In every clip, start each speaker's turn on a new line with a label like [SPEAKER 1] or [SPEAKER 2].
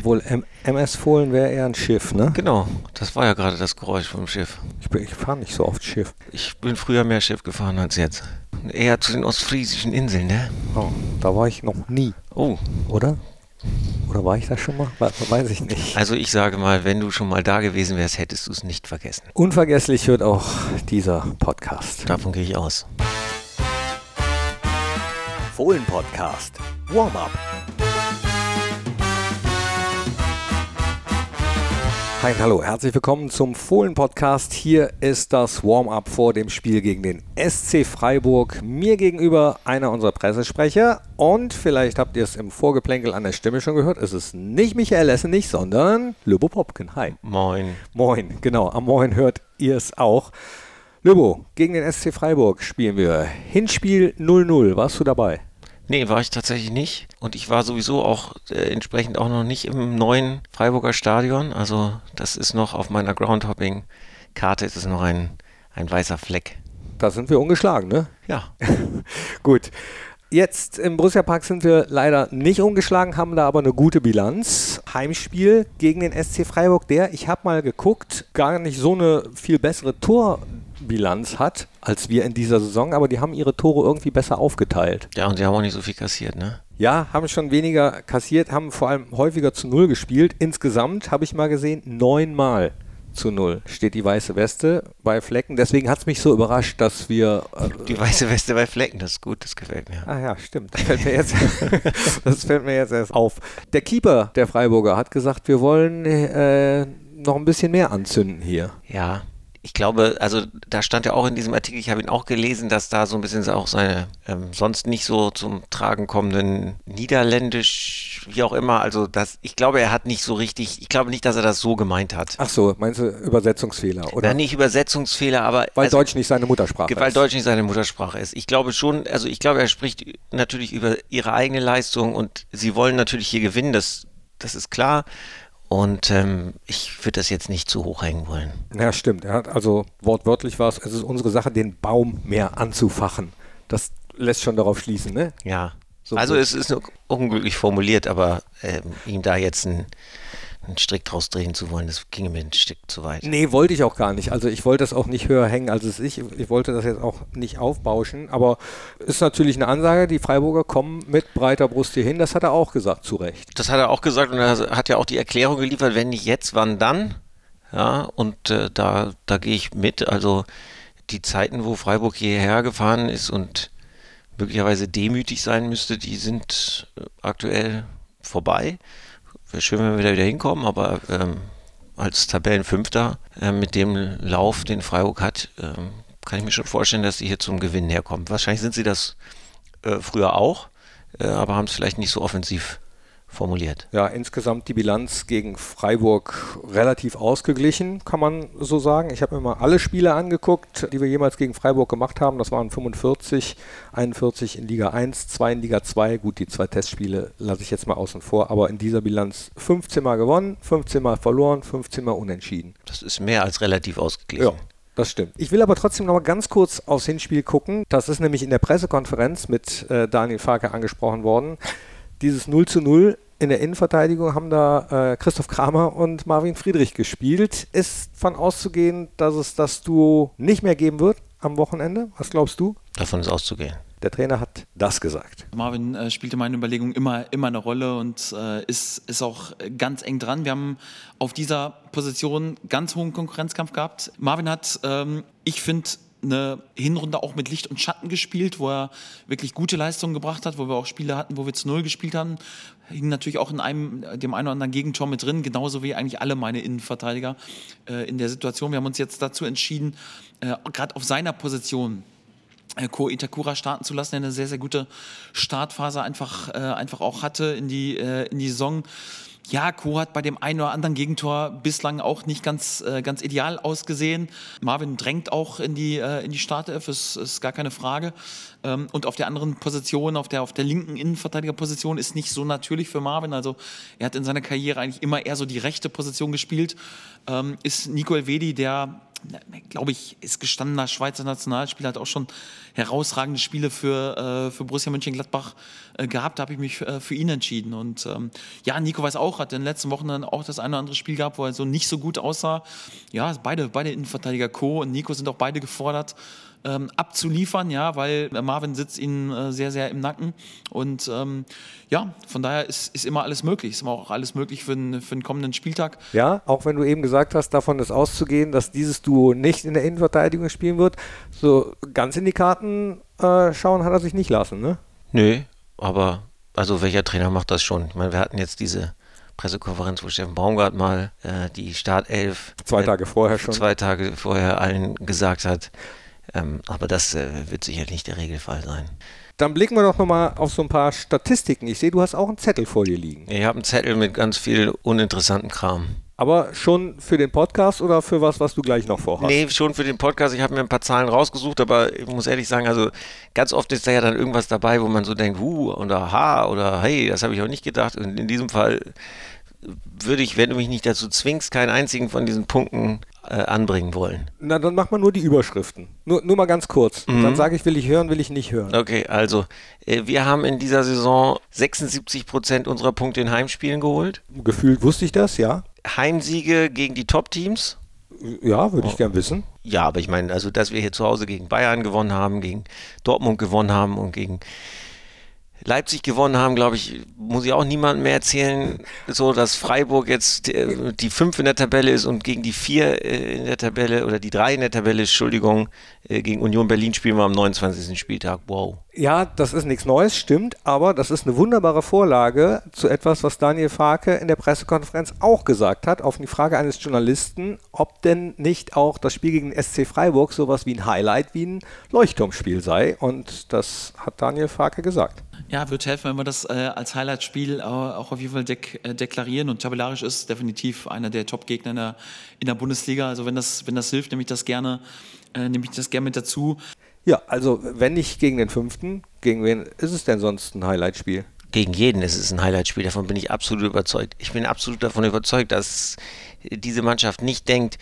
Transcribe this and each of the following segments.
[SPEAKER 1] Obwohl M MS Fohlen wäre eher ein Schiff, ne?
[SPEAKER 2] Genau, das war ja gerade das Geräusch vom Schiff.
[SPEAKER 1] Ich, ich fahre nicht so oft Schiff.
[SPEAKER 2] Ich bin früher mehr Schiff gefahren als jetzt. Eher zu den ostfriesischen Inseln, ne?
[SPEAKER 1] Oh, da war ich noch nie.
[SPEAKER 2] Oh.
[SPEAKER 1] Oder? Oder war ich da schon mal? Weiß ich nicht.
[SPEAKER 2] Also ich sage mal, wenn du schon mal da gewesen wärst, hättest du es nicht vergessen.
[SPEAKER 1] Unvergesslich wird auch dieser Podcast.
[SPEAKER 2] Davon gehe ich aus.
[SPEAKER 1] Fohlen Podcast. Warm-up. Hi, hallo, herzlich willkommen zum Fohlen-Podcast. Hier ist das Warm-up vor dem Spiel gegen den SC Freiburg. Mir gegenüber einer unserer Pressesprecher und vielleicht habt ihr es im Vorgeplänkel an der Stimme schon gehört. Es ist nicht Michael Lessenich, sondern Löbo Popken. Hi.
[SPEAKER 2] Moin.
[SPEAKER 1] Moin, genau, am Moin hört ihr es auch. Löbo, gegen den SC Freiburg spielen wir. Hinspiel 0-0. Warst du dabei?
[SPEAKER 2] Nee, war ich tatsächlich nicht. Und ich war sowieso auch äh, entsprechend auch noch nicht im neuen Freiburger Stadion. Also das ist noch auf meiner Groundhopping-Karte ist es noch ein, ein weißer Fleck.
[SPEAKER 1] Da sind wir ungeschlagen, ne?
[SPEAKER 2] Ja.
[SPEAKER 1] Gut. Jetzt im Borussia Park sind wir leider nicht ungeschlagen, haben da aber eine gute Bilanz. Heimspiel gegen den SC Freiburg, der, ich habe mal geguckt, gar nicht so eine viel bessere Torbilanz hat als wir in dieser Saison, aber die haben ihre Tore irgendwie besser aufgeteilt.
[SPEAKER 2] Ja, und die haben auch nicht so viel kassiert, ne?
[SPEAKER 1] Ja, haben schon weniger kassiert, haben vor allem häufiger zu Null gespielt. Insgesamt habe ich mal gesehen, neunmal zu null steht die weiße Weste bei Flecken. Deswegen hat es mich so überrascht, dass wir.
[SPEAKER 2] Äh, die weiße Weste bei Flecken, das ist gut, das gefällt mir.
[SPEAKER 1] Ah ja, stimmt. Das fällt mir jetzt, das fällt mir jetzt erst auf. Der Keeper der Freiburger hat gesagt, wir wollen äh, noch ein bisschen mehr anzünden hier.
[SPEAKER 2] Ja, ich glaube, also da stand ja auch in diesem Artikel, ich habe ihn auch gelesen, dass da so ein bisschen auch seine ähm, sonst nicht so zum Tragen kommenden Niederländisch, wie auch immer, also das, ich glaube, er hat nicht so richtig, ich glaube nicht, dass er das so gemeint hat.
[SPEAKER 1] Ach so, meinst du Übersetzungsfehler, oder?
[SPEAKER 2] Nein, nicht Übersetzungsfehler, aber.
[SPEAKER 1] Weil also, Deutsch nicht seine Muttersprache
[SPEAKER 2] weil ist. Weil Deutsch nicht seine Muttersprache ist. Ich glaube schon, also ich glaube, er spricht natürlich über ihre eigene Leistung und sie wollen natürlich hier gewinnen, das, das ist klar. Und ähm, ich würde das jetzt nicht zu hoch hängen wollen.
[SPEAKER 1] Ja, stimmt. Er hat also wortwörtlich war es, es ist unsere Sache, den Baum mehr anzufachen. Das lässt schon darauf schließen, ne?
[SPEAKER 2] Ja. So also gut. es ist unglücklich formuliert, aber ähm, ihm da jetzt ein einen Strick draus drehen zu wollen, das ginge mir ein Stück zu weit.
[SPEAKER 1] Nee, wollte ich auch gar nicht. Also ich wollte das auch nicht höher hängen, als es ist. Ich wollte das jetzt auch nicht aufbauschen. Aber ist natürlich eine Ansage, die Freiburger kommen mit breiter Brust hier hin. Das hat er auch gesagt, zu Recht.
[SPEAKER 2] Das hat er auch gesagt und er hat ja auch die Erklärung geliefert, wenn nicht jetzt, wann dann? Ja, und äh, da, da gehe ich mit. Also die Zeiten, wo Freiburg hierher gefahren ist und möglicherweise demütig sein müsste, die sind äh, aktuell vorbei. Wäre schön, wenn wir da wieder hinkommen, aber ähm, als Tabellenfünfter äh, mit dem Lauf, den Freiburg hat, äh, kann ich mir schon vorstellen, dass sie hier zum Gewinn herkommen. Wahrscheinlich sind sie das äh, früher auch, äh, aber haben es vielleicht nicht so offensiv formuliert.
[SPEAKER 1] Ja, insgesamt die Bilanz gegen Freiburg relativ ausgeglichen, kann man so sagen. Ich habe mir mal alle Spiele angeguckt, die wir jemals gegen Freiburg gemacht haben. Das waren 45, 41 in Liga 1, 2 in Liga 2. Gut, die zwei Testspiele lasse ich jetzt mal außen vor, aber in dieser Bilanz 15 Mal gewonnen, 15 Mal verloren, 15 Mal unentschieden.
[SPEAKER 2] Das ist mehr als relativ ausgeglichen.
[SPEAKER 1] Ja. Das stimmt. Ich will aber trotzdem noch mal ganz kurz aufs Hinspiel gucken. Das ist nämlich in der Pressekonferenz mit äh, Daniel Farke angesprochen worden dieses 0 zu 0 in der Innenverteidigung haben da äh, Christoph Kramer und Marvin Friedrich gespielt. Ist von auszugehen, dass es das Duo nicht mehr geben wird am Wochenende? Was glaubst du?
[SPEAKER 2] Davon ist auszugehen.
[SPEAKER 1] Der Trainer hat das gesagt.
[SPEAKER 3] Marvin äh, spielte meine Überlegung immer, immer eine Rolle und äh, ist, ist auch ganz eng dran. Wir haben auf dieser Position ganz hohen Konkurrenzkampf gehabt. Marvin hat, ähm, ich finde, eine Hinrunde auch mit Licht und Schatten gespielt, wo er wirklich gute Leistungen gebracht hat, wo wir auch Spiele hatten, wo wir zu Null gespielt haben. Hing natürlich auch in einem, dem einen oder anderen Gegentor mit drin, genauso wie eigentlich alle meine Innenverteidiger äh, in der Situation. Wir haben uns jetzt dazu entschieden, äh, gerade auf seiner Position äh, Ko Itakura starten zu lassen, der eine sehr, sehr gute Startphase einfach, äh, einfach auch hatte in die, äh, in die Saison. Ja, Co hat bei dem einen oder anderen Gegentor bislang auch nicht ganz, äh, ganz ideal ausgesehen. Marvin drängt auch in die, äh, die Startelf, ist, ist gar keine Frage. Ähm, und auf der anderen Position, auf der, auf der linken Innenverteidigerposition, ist nicht so natürlich für Marvin. Also er hat in seiner Karriere eigentlich immer eher so die rechte Position gespielt. Ähm, ist Nico Elvedi, der glaube ich, ist gestandener Schweizer Nationalspieler, hat auch schon herausragende Spiele für, äh, für Borussia Mönchengladbach äh, gehabt. Da habe ich mich äh, für ihn entschieden. Und ähm, ja, Nico weiß auch, hat in den letzten Wochen dann auch das eine oder andere Spiel gehabt, wo er so nicht so gut aussah. Ja, beide, beide Innenverteidiger Co. und Nico sind auch beide gefordert ähm, abzuliefern, ja, weil Marvin sitzt ihnen äh, sehr, sehr im Nacken. Und ähm, ja, von daher ist, ist immer alles möglich. Ist immer auch alles möglich für, den, für den kommenden Spieltag.
[SPEAKER 1] Ja, auch wenn du eben gesagt hast, davon ist auszugehen, dass dieses Duo nicht in der Innenverteidigung spielen wird. So ganz in die Karten äh, schauen hat er sich nicht lassen, ne?
[SPEAKER 2] Nö, aber also welcher Trainer macht das schon? Ich meine, wir hatten jetzt diese Pressekonferenz, wo Steffen Baumgart mal äh, die Startelf
[SPEAKER 1] zwei Tage vorher schon
[SPEAKER 2] zwei Tage vorher allen gesagt hat, ähm, aber das äh, wird sicher nicht der Regelfall sein.
[SPEAKER 1] Dann blicken wir doch nochmal auf so ein paar Statistiken. Ich sehe, du hast auch einen Zettel vor dir liegen.
[SPEAKER 2] Ich habe einen Zettel mit ganz viel uninteresanten Kram.
[SPEAKER 1] Aber schon für den Podcast oder für was, was du gleich noch vorhast?
[SPEAKER 2] Nee, schon für den Podcast. Ich habe mir ein paar Zahlen rausgesucht, aber ich muss ehrlich sagen, also ganz oft ist da ja dann irgendwas dabei, wo man so denkt, huh, oder ha, oder hey, das habe ich auch nicht gedacht. Und in diesem Fall würde ich, wenn du mich nicht dazu zwingst, keinen einzigen von diesen Punkten äh, anbringen wollen.
[SPEAKER 1] Na, dann mach mal nur die Überschriften. Nur, nur mal ganz kurz. Mhm. Dann sage ich, will ich hören, will ich nicht hören.
[SPEAKER 2] Okay, also äh, wir haben in dieser Saison 76 Prozent unserer Punkte in Heimspielen geholt.
[SPEAKER 1] Gefühlt wusste ich das, ja.
[SPEAKER 2] Heimsiege gegen die Top-Teams.
[SPEAKER 1] Ja, würde ich oh. gern wissen.
[SPEAKER 2] Ja, aber ich meine, also dass wir hier zu Hause gegen Bayern gewonnen haben, gegen Dortmund gewonnen haben und gegen Leipzig gewonnen haben, glaube ich, muss ich auch niemandem mehr erzählen, so dass Freiburg jetzt äh, die 5 in der Tabelle ist und gegen die 4 äh, in der Tabelle oder die 3 in der Tabelle, Entschuldigung, äh, gegen Union Berlin spielen wir am 29. Spieltag. Wow.
[SPEAKER 1] Ja, das ist nichts Neues, stimmt, aber das ist eine wunderbare Vorlage zu etwas, was Daniel Farke in der Pressekonferenz auch gesagt hat, auf die Frage eines Journalisten, ob denn nicht auch das Spiel gegen SC Freiburg sowas wie ein Highlight, wie ein Leuchtturmspiel sei. Und das hat Daniel Farke gesagt.
[SPEAKER 3] Ja, wird helfen, wenn wir das äh, als Highlight-Spiel auch auf jeden Fall dek äh, deklarieren. Und tabellarisch ist definitiv einer der Top-Gegner in der, in der Bundesliga. Also wenn das, wenn das hilft, nehme ich das gerne, äh, nehme ich das gerne mit dazu.
[SPEAKER 1] Ja, also wenn nicht gegen den fünften, gegen wen ist es denn sonst ein Highlight-Spiel?
[SPEAKER 2] Gegen jeden ist es ein Highlight-Spiel, davon bin ich absolut überzeugt. Ich bin absolut davon überzeugt, dass diese Mannschaft nicht denkt,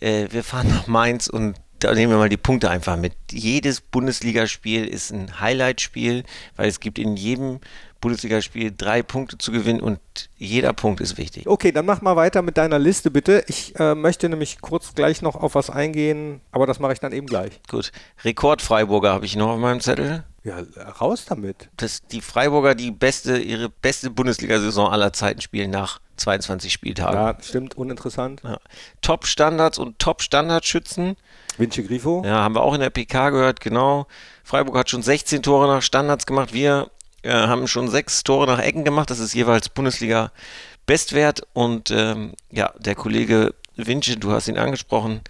[SPEAKER 2] äh, wir fahren nach Mainz und da nehmen wir mal die Punkte einfach mit. Jedes Bundesligaspiel ist ein Highlight-Spiel, weil es gibt in jedem Bundesligaspiel drei Punkte zu gewinnen und jeder Punkt ist wichtig.
[SPEAKER 1] Okay, dann mach mal weiter mit deiner Liste bitte. Ich äh, möchte nämlich kurz gleich noch auf was eingehen, aber das mache ich dann eben gleich.
[SPEAKER 2] Gut. Rekord Freiburger habe ich noch auf meinem Zettel.
[SPEAKER 1] Ja, raus damit.
[SPEAKER 2] Dass die Freiburger die beste, ihre beste Bundesliga-Saison aller Zeiten spielen nach 22 Spieltagen.
[SPEAKER 1] Ja, stimmt, uninteressant. Ja.
[SPEAKER 2] Top-Standards und Top-Standardschützen.
[SPEAKER 1] Vinci Grifo.
[SPEAKER 2] Ja, haben wir auch in der PK gehört, genau. Freiburg hat schon 16 Tore nach Standards gemacht. Wir äh, haben schon sechs Tore nach Ecken gemacht. Das ist jeweils Bundesliga Bestwert. Und ähm, ja, der Kollege Vinci, du hast ihn angesprochen,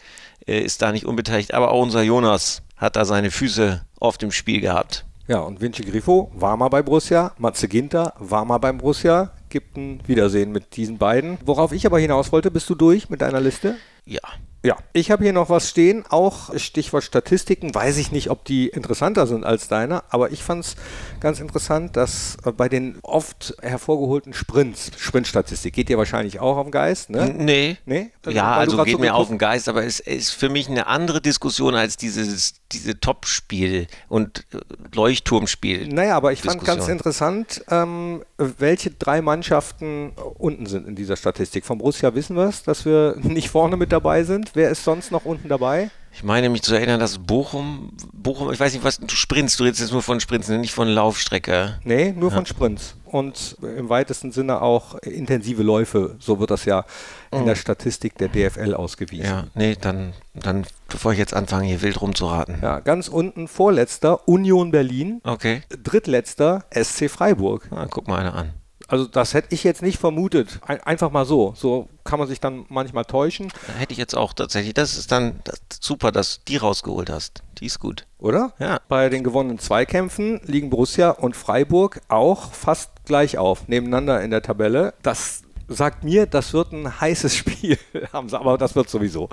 [SPEAKER 2] äh, ist da nicht unbeteiligt. Aber auch unser Jonas hat da seine Füße auf dem Spiel gehabt.
[SPEAKER 1] Ja, und Vinci Grifo war mal bei Borussia, Matze Ginter war mal beim Borussia. Gibt ein Wiedersehen mit diesen beiden. Worauf ich aber hinaus wollte, bist du durch mit deiner Liste?
[SPEAKER 2] Ja.
[SPEAKER 1] Ja, ich habe hier noch was stehen, auch Stichwort Statistiken. Weiß ich nicht, ob die interessanter sind als deine, aber ich fand es ganz interessant, dass äh, bei den oft hervorgeholten Sprints, Sprintstatistik, geht dir wahrscheinlich auch auf den Geist, ne?
[SPEAKER 2] Nee. Nee? Also, ja, also geht so mir auf den Geist, aber es ist für mich eine andere Diskussion als dieses, diese Top-Spiel und äh, Leuchtturmspiel.
[SPEAKER 1] Naja, aber ich fand ganz interessant, ähm, welche drei Mannschaften unten sind in dieser Statistik. Vom Borussia wissen wir es, dass wir nicht vorne mit dabei sind. Wer ist sonst noch unten dabei?
[SPEAKER 2] Ich meine mich zu erinnern, dass Bochum, Bochum, ich weiß nicht, was du sprinst, du redest jetzt nur von Sprints, nicht von Laufstrecke.
[SPEAKER 1] Nee, nur ja. von Sprints. Und im weitesten Sinne auch intensive Läufe, so wird das ja in der mhm. Statistik der DFL ausgewiesen. Ja,
[SPEAKER 2] nee, dann, dann, bevor ich jetzt anfange, hier wild rumzuraten.
[SPEAKER 1] Ja, ganz unten vorletzter Union Berlin.
[SPEAKER 2] Okay.
[SPEAKER 1] Drittletzter SC Freiburg.
[SPEAKER 2] Ah, guck mal einer an.
[SPEAKER 1] Also das hätte ich jetzt nicht vermutet. Ein, einfach mal so. So kann man sich dann manchmal täuschen.
[SPEAKER 2] Hätte ich jetzt auch tatsächlich. Das ist dann das super, dass du die rausgeholt hast. Die ist gut.
[SPEAKER 1] Oder?
[SPEAKER 2] Ja.
[SPEAKER 1] Bei den gewonnenen Zweikämpfen liegen Borussia und Freiburg auch fast gleich auf, nebeneinander in der Tabelle. Das sagt mir, das wird ein heißes Spiel. Aber das wird sowieso.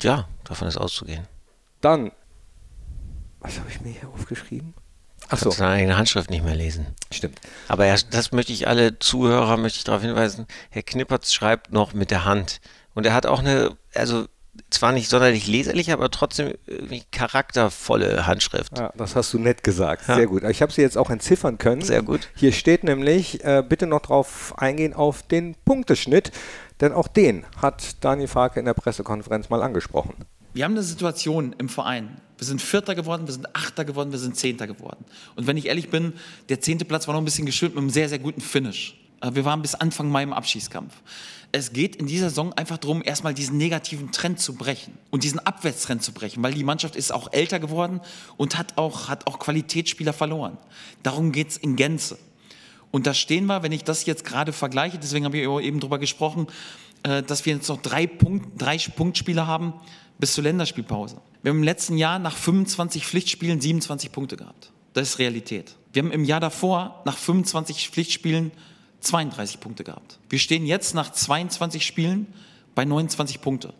[SPEAKER 2] Ja, davon ist auszugehen.
[SPEAKER 1] Dann, was habe ich mir hier aufgeschrieben?
[SPEAKER 2] Ach so. seine eigene Handschrift nicht mehr lesen.
[SPEAKER 1] Stimmt.
[SPEAKER 2] Aber ja, das möchte ich alle Zuhörer möchte ich darauf hinweisen. Herr Knippertz schreibt noch mit der Hand und er hat auch eine, also zwar nicht sonderlich leserlich, aber trotzdem irgendwie charaktervolle Handschrift.
[SPEAKER 1] Ja, das hast du nett gesagt. Sehr gut. Ich habe sie jetzt auch entziffern können.
[SPEAKER 2] Sehr gut.
[SPEAKER 1] Hier steht nämlich, äh, bitte noch drauf eingehen auf den Punkteschnitt, denn auch den hat Daniel Farke in der Pressekonferenz mal angesprochen.
[SPEAKER 3] Wir haben eine Situation im Verein. Wir sind Vierter geworden, wir sind Achter geworden, wir sind Zehnter geworden. Und wenn ich ehrlich bin, der zehnte Platz war noch ein bisschen geschüttet mit einem sehr, sehr guten Finish. Wir waren bis Anfang Mai im Abschießkampf. Es geht in dieser Saison einfach darum, erstmal diesen negativen Trend zu brechen und diesen Abwärtstrend zu brechen, weil die Mannschaft ist auch älter geworden und hat auch, hat auch Qualitätsspieler verloren. Darum geht es in Gänze. Und da stehen wir, wenn ich das jetzt gerade vergleiche, deswegen habe ich eben darüber gesprochen, äh, dass wir jetzt noch drei, Punkt, drei Punktspiele haben bis zur Länderspielpause. Wir haben im letzten Jahr nach 25 Pflichtspielen 27 Punkte gehabt. Das ist Realität. Wir haben im Jahr davor nach 25 Pflichtspielen 32 Punkte gehabt. Wir stehen jetzt nach 22 Spielen bei 29 Punkte.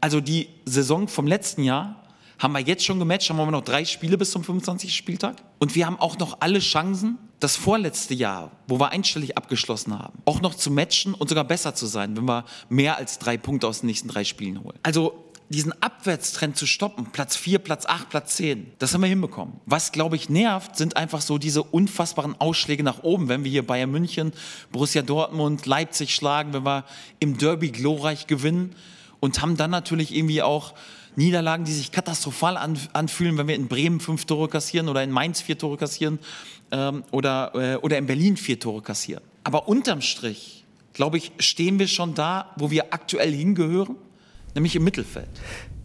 [SPEAKER 3] Also die Saison vom letzten Jahr haben wir jetzt schon gematcht, haben wir noch drei Spiele bis zum 25. Spieltag. Und wir haben auch noch alle Chancen, das vorletzte Jahr, wo wir einstellig abgeschlossen haben, auch noch zu matchen und sogar besser zu sein, wenn wir mehr als drei Punkte aus den nächsten drei Spielen holen. Also diesen Abwärtstrend zu stoppen, Platz 4, Platz 8, Platz 10, das haben wir hinbekommen. Was, glaube ich, nervt, sind einfach so diese unfassbaren Ausschläge nach oben, wenn wir hier Bayern München, Borussia Dortmund, Leipzig schlagen, wenn wir im Derby glorreich gewinnen und haben dann natürlich irgendwie auch Niederlagen, die sich katastrophal an, anfühlen, wenn wir in Bremen fünf Tore kassieren oder in Mainz vier Tore kassieren ähm, oder, äh, oder in Berlin vier Tore kassieren. Aber unterm Strich, glaube ich, stehen wir schon da, wo wir aktuell hingehören nämlich im Mittelfeld.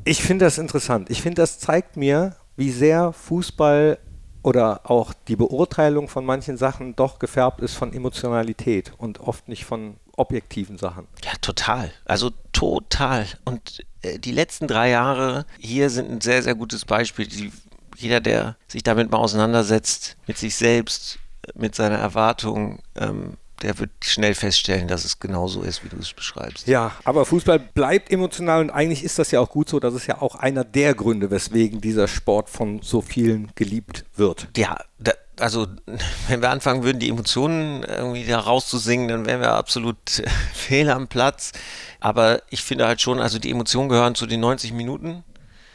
[SPEAKER 1] Ich finde das interessant. Ich finde, das zeigt mir, wie sehr Fußball oder auch die Beurteilung von manchen Sachen doch gefärbt ist von Emotionalität und oft nicht von objektiven Sachen.
[SPEAKER 2] Ja, total. Also total. Und äh, die letzten drei Jahre hier sind ein sehr, sehr gutes Beispiel. Die, jeder, der sich damit mal auseinandersetzt, mit sich selbst, mit seiner Erwartung, ähm, der wird schnell feststellen, dass es genauso ist, wie du es beschreibst.
[SPEAKER 1] Ja, aber Fußball bleibt emotional und eigentlich ist das ja auch gut so. Das ist ja auch einer der Gründe, weswegen dieser Sport von so vielen geliebt wird.
[SPEAKER 2] Ja, da, also wenn wir anfangen würden, die Emotionen irgendwie da rauszusingen, dann wären wir absolut fehl am Platz. Aber ich finde halt schon, also die Emotionen gehören zu den 90 Minuten.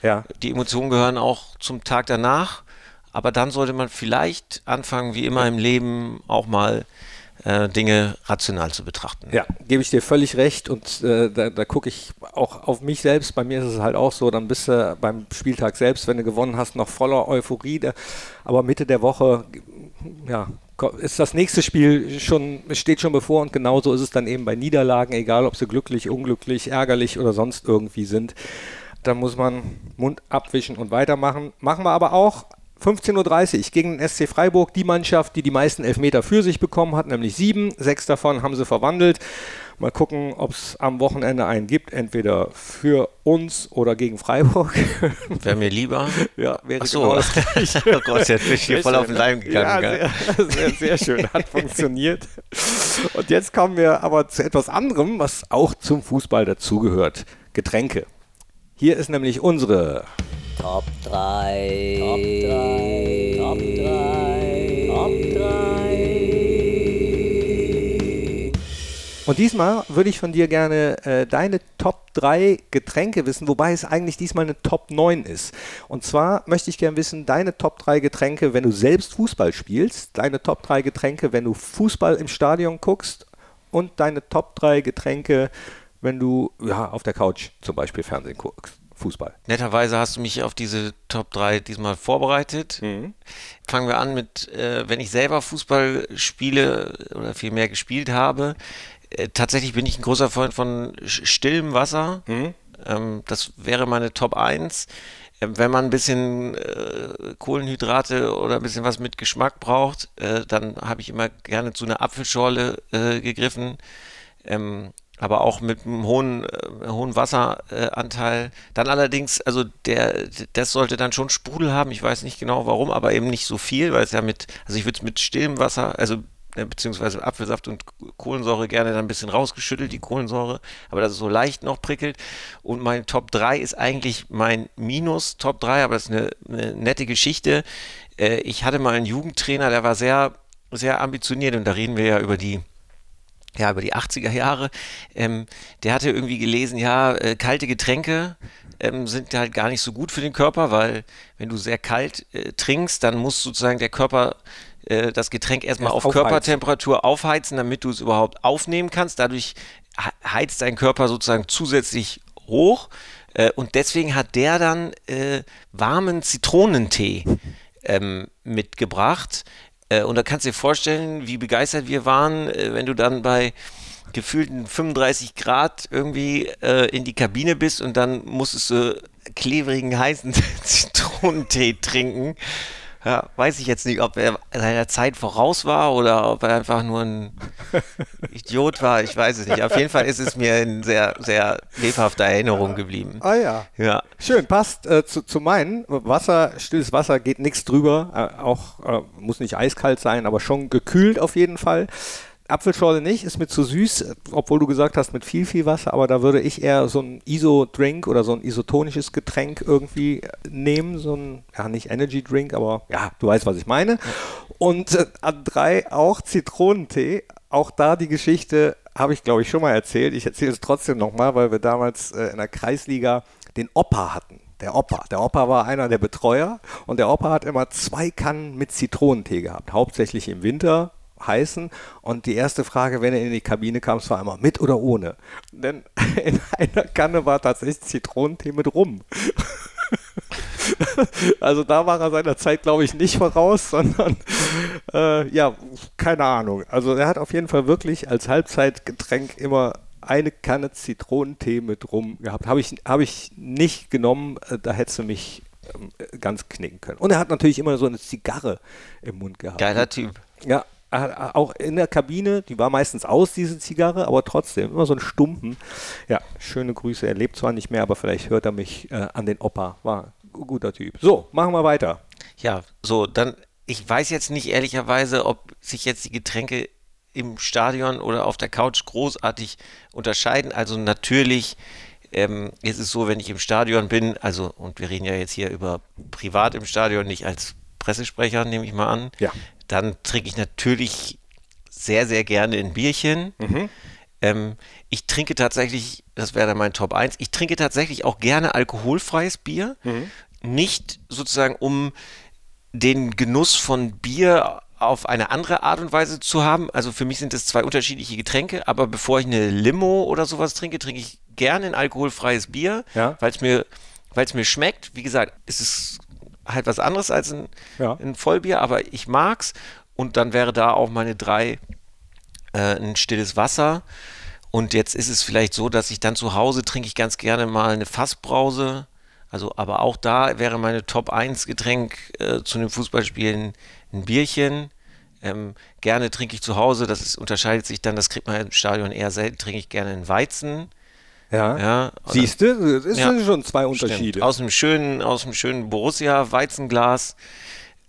[SPEAKER 1] Ja.
[SPEAKER 2] Die Emotionen gehören auch zum Tag danach. Aber dann sollte man vielleicht anfangen, wie immer im Leben, auch mal äh, Dinge rational zu betrachten.
[SPEAKER 1] Ja, gebe ich dir völlig recht und äh, da, da gucke ich auch auf mich selbst. Bei mir ist es halt auch so, dann bist du beim Spieltag selbst, wenn du gewonnen hast, noch voller Euphorie. Aber Mitte der Woche, ja, ist das nächste Spiel schon, steht schon bevor und genauso ist es dann eben bei Niederlagen, egal ob sie glücklich, unglücklich, ärgerlich oder sonst irgendwie sind. Da muss man Mund abwischen und weitermachen. Machen wir aber auch 15.30 Uhr gegen den SC Freiburg, die Mannschaft, die die meisten Elfmeter für sich bekommen hat, nämlich sieben. Sechs davon haben sie verwandelt. Mal gucken, ob es am Wochenende einen gibt, entweder für uns oder gegen Freiburg.
[SPEAKER 2] Wäre mir lieber.
[SPEAKER 1] Ja, wäre
[SPEAKER 2] Ach so.
[SPEAKER 1] genau das Gleiche.
[SPEAKER 2] oh Gott, jetzt bin ich hier voll auf den Leim gegangen.
[SPEAKER 1] Ja, sehr, sehr, sehr schön, hat funktioniert. Und jetzt kommen wir aber zu etwas anderem, was auch zum Fußball dazugehört. Getränke. Hier ist nämlich unsere
[SPEAKER 4] Top 3. Top 3. Top 3. Top 3.
[SPEAKER 1] Und diesmal würde ich von dir gerne äh, deine Top 3 Getränke wissen, wobei es eigentlich diesmal eine Top 9 ist. Und zwar möchte ich gerne wissen, deine Top 3 Getränke, wenn du selbst Fußball spielst, deine Top 3 Getränke, wenn du Fußball im Stadion guckst und deine Top 3 Getränke, wenn du ja, auf der Couch zum Beispiel Fernsehen guckst. Fußball.
[SPEAKER 2] Netterweise hast du mich auf diese Top 3 diesmal vorbereitet. Fangen wir an mit, äh, wenn ich selber Fußball spiele oder viel mehr gespielt habe. Äh, tatsächlich bin ich ein großer Freund von stillem Wasser. Ähm, das wäre meine Top 1. Ähm, wenn man ein bisschen äh, Kohlenhydrate oder ein bisschen was mit Geschmack braucht, äh, dann habe ich immer gerne zu einer Apfelschorle äh, gegriffen. Ähm, aber auch mit einem hohen, äh, hohen Wasseranteil. Dann allerdings, also der, das sollte dann schon Sprudel haben. Ich weiß nicht genau warum, aber eben nicht so viel, weil es ja mit, also ich würde es mit stillem Wasser, also äh, beziehungsweise Apfelsaft und Kohlensäure gerne dann ein bisschen rausgeschüttelt, die Kohlensäure, aber dass es so leicht noch prickelt. Und mein Top 3 ist eigentlich mein Minus Top 3, aber das ist eine, eine nette Geschichte. Äh, ich hatte mal einen Jugendtrainer, der war sehr, sehr ambitioniert und da reden wir ja über die ja, über die 80er Jahre, ähm, der hatte irgendwie gelesen, ja, äh, kalte Getränke ähm, sind halt gar nicht so gut für den Körper, weil wenn du sehr kalt äh, trinkst, dann muss sozusagen der Körper äh, das Getränk erstmal
[SPEAKER 1] Erst
[SPEAKER 2] auf
[SPEAKER 1] aufheizen.
[SPEAKER 2] Körpertemperatur aufheizen, damit du es überhaupt aufnehmen kannst. Dadurch he- heizt dein Körper sozusagen zusätzlich hoch. Äh, und deswegen hat der dann äh, warmen Zitronentee ähm, mitgebracht. Äh, und da kannst du dir vorstellen, wie begeistert wir waren, äh, wenn du dann bei gefühlten 35 Grad irgendwie äh, in die Kabine bist und dann musstest du klebrigen, heißen Zitronentee trinken. Ja, weiß ich jetzt nicht, ob er seiner Zeit voraus war oder ob er einfach nur ein Idiot war. Ich weiß es nicht. Auf jeden Fall ist es mir in sehr, sehr lebhafter Erinnerung geblieben.
[SPEAKER 1] Ah ja.
[SPEAKER 2] Ja.
[SPEAKER 1] Schön, passt äh, zu, zu meinen. Wasser, stilles Wasser geht nichts drüber. Äh, auch äh, muss nicht eiskalt sein, aber schon gekühlt auf jeden Fall. Apfelschorle nicht, ist mir zu süß, obwohl du gesagt hast, mit viel, viel Wasser, aber da würde ich eher so ein ISO-Drink oder so ein isotonisches Getränk irgendwie äh, nehmen, so ein, ja, nicht Energy-Drink, aber ja, du weißt, was ich meine. Und äh, an drei auch Zitronentee, auch da die Geschichte habe ich, glaube ich, schon mal erzählt. Ich erzähle es trotzdem nochmal, weil wir damals äh, in der Kreisliga den Opa hatten. Der Opa. Der Opa war einer der Betreuer und der Opa hat immer zwei Kannen mit Zitronentee gehabt. Hauptsächlich im Winter heißen. Und die erste Frage, wenn er in die Kabine kam, es war immer mit oder ohne. Denn in einer Kanne war tatsächlich Zitronentee mit rum. Also da war er seiner Zeit, glaube ich, nicht voraus, sondern äh, ja, keine Ahnung. Also er hat auf jeden Fall wirklich als Halbzeitgetränk immer eine Kanne Zitronentee mit rum gehabt. Habe ich, hab ich nicht genommen, äh, da hättest du mich ähm, ganz knicken können. Und er hat natürlich immer so eine Zigarre im Mund gehabt.
[SPEAKER 2] Geiler Typ.
[SPEAKER 1] Ja, auch in der Kabine, die war meistens aus, diese Zigarre, aber trotzdem immer so ein Stumpen. Ja, schöne Grüße. Er lebt zwar nicht mehr, aber vielleicht hört er mich äh, an den Opa. War ein guter Typ. So, machen wir weiter.
[SPEAKER 2] Ja, so, dann, ich weiß jetzt nicht ehrlicherweise, ob sich jetzt die Getränke im Stadion oder auf der Couch großartig unterscheiden. Also natürlich ähm, ist es so, wenn ich im Stadion bin, also, und wir reden ja jetzt hier über privat im Stadion, nicht als Pressesprecher, nehme ich mal an,
[SPEAKER 1] Ja.
[SPEAKER 2] Dann trinke ich natürlich sehr, sehr gerne ein Bierchen. Ähm, ich trinke tatsächlich, das wäre dann mein Top 1, ich trinke tatsächlich auch gerne alkoholfreies Bier. Nicht sozusagen, um den Genuss von Bier auf eine andere Art und Weise zu haben. Also für mich sind es zwei unterschiedliche Getränke, aber bevor ich eine Limo oder sowas trinke, trinke ich gerne ein alkoholfreies Bier,
[SPEAKER 1] Ja.
[SPEAKER 2] weil es mir, weil es mir schmeckt. Wie gesagt, es ist halt was anderes als ein,
[SPEAKER 1] Ja.
[SPEAKER 2] ein Vollbier, aber ich mag's. Und dann wäre da auch meine drei äh, ein stilles Wasser. Und jetzt ist es vielleicht so, dass ich dann zu Hause trinke ich ganz gerne mal eine Fassbrause. Also, aber auch da wäre meine Top 1 Getränk äh, zu einem Fußballspielen ein Bierchen. Ähm, gerne trinke ich zu Hause, das ist, unterscheidet sich dann, das kriegt man im Stadion eher selten, trinke ich gerne einen Weizen.
[SPEAKER 1] Ja.
[SPEAKER 2] Ja,
[SPEAKER 1] Siehst du, das
[SPEAKER 2] Ja.
[SPEAKER 1] sind schon zwei
[SPEAKER 2] Stimmt.
[SPEAKER 1] Unterschiede.
[SPEAKER 2] Aus einem schönen, aus einem schönen Borussia-Weizenglas.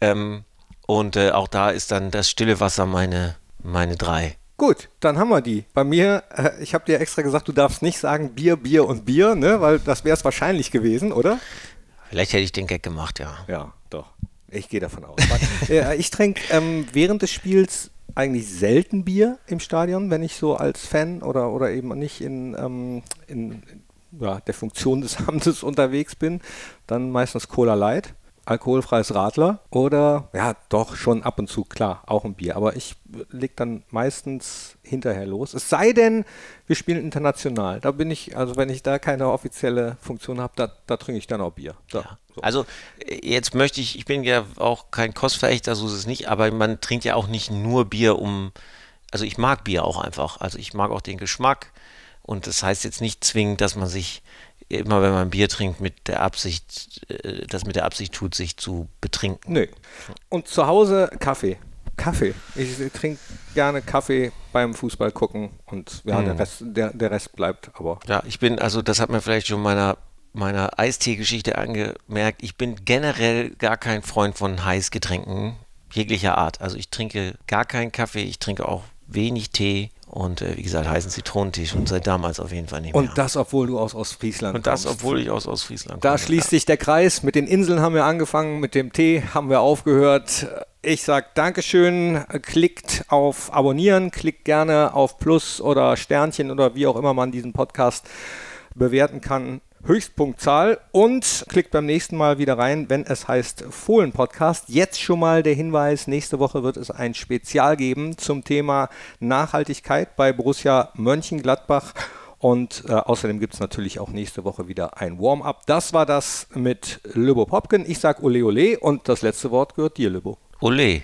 [SPEAKER 2] Ähm, und äh, auch da ist dann das stille Wasser meine, meine drei.
[SPEAKER 1] Gut, dann haben wir die. Bei mir, äh, ich habe dir extra gesagt, du darfst nicht sagen Bier, Bier und Bier, ne? weil das wäre es wahrscheinlich gewesen, oder?
[SPEAKER 2] Vielleicht hätte ich den Gag gemacht, ja.
[SPEAKER 1] Ja, doch. Ich gehe davon aus. Äh, ich trinke ähm, während des Spiels eigentlich selten Bier im Stadion, wenn ich so als Fan oder, oder eben nicht in, ähm, in ja, der Funktion des Amtes unterwegs bin. Dann meistens Cola Light, alkoholfreies Radler oder ja, doch schon ab und zu, klar, auch ein Bier. Aber ich leg dann meistens hinterher los. Es sei denn, wir spielen international. Da bin ich, also wenn ich da keine offizielle Funktion habe, da, da trinke ich dann auch Bier. Da, so.
[SPEAKER 2] Also jetzt möchte ich, ich bin ja auch kein Kostverächter, so ist es nicht, aber man trinkt ja auch nicht nur Bier um, also ich mag Bier auch einfach, also ich mag auch den Geschmack und das heißt jetzt nicht zwingend, dass man sich immer, wenn man Bier trinkt, mit der Absicht, äh, das mit der Absicht tut, sich zu betrinken.
[SPEAKER 1] Nö. Und zu Hause Kaffee. Kaffee. Ich trinke gerne Kaffee beim Fußball gucken und ja, der, Rest, der, der Rest bleibt aber.
[SPEAKER 2] Ja, ich bin, also das hat man vielleicht schon meiner, meiner Eistee-Geschichte angemerkt, ich bin generell gar kein Freund von Heißgetränken jeglicher Art. Also ich trinke gar keinen Kaffee, ich trinke auch wenig Tee und äh, wie gesagt, heißen Zitronentee schon seit damals auf jeden Fall nicht mehr.
[SPEAKER 1] Und das, obwohl du aus Ostfriesland
[SPEAKER 2] Und das,
[SPEAKER 1] kommst.
[SPEAKER 2] obwohl ich aus Ostfriesland
[SPEAKER 1] Da
[SPEAKER 2] komme.
[SPEAKER 1] schließt sich der Kreis. Mit den Inseln haben wir angefangen, mit dem Tee haben wir aufgehört. Ich sage Dankeschön, klickt auf Abonnieren, klickt gerne auf Plus oder Sternchen oder wie auch immer man diesen Podcast bewerten kann. Höchstpunktzahl und klickt beim nächsten Mal wieder rein, wenn es heißt Fohlen Podcast. Jetzt schon mal der Hinweis, nächste Woche wird es ein Spezial geben zum Thema Nachhaltigkeit bei Borussia Mönchengladbach. Und äh, außerdem gibt es natürlich auch nächste Woche wieder ein Warm-up. Das war das mit Lübo Popken. Ich sage Ole Ole und das letzte Wort gehört dir, Lübo.
[SPEAKER 2] Ole.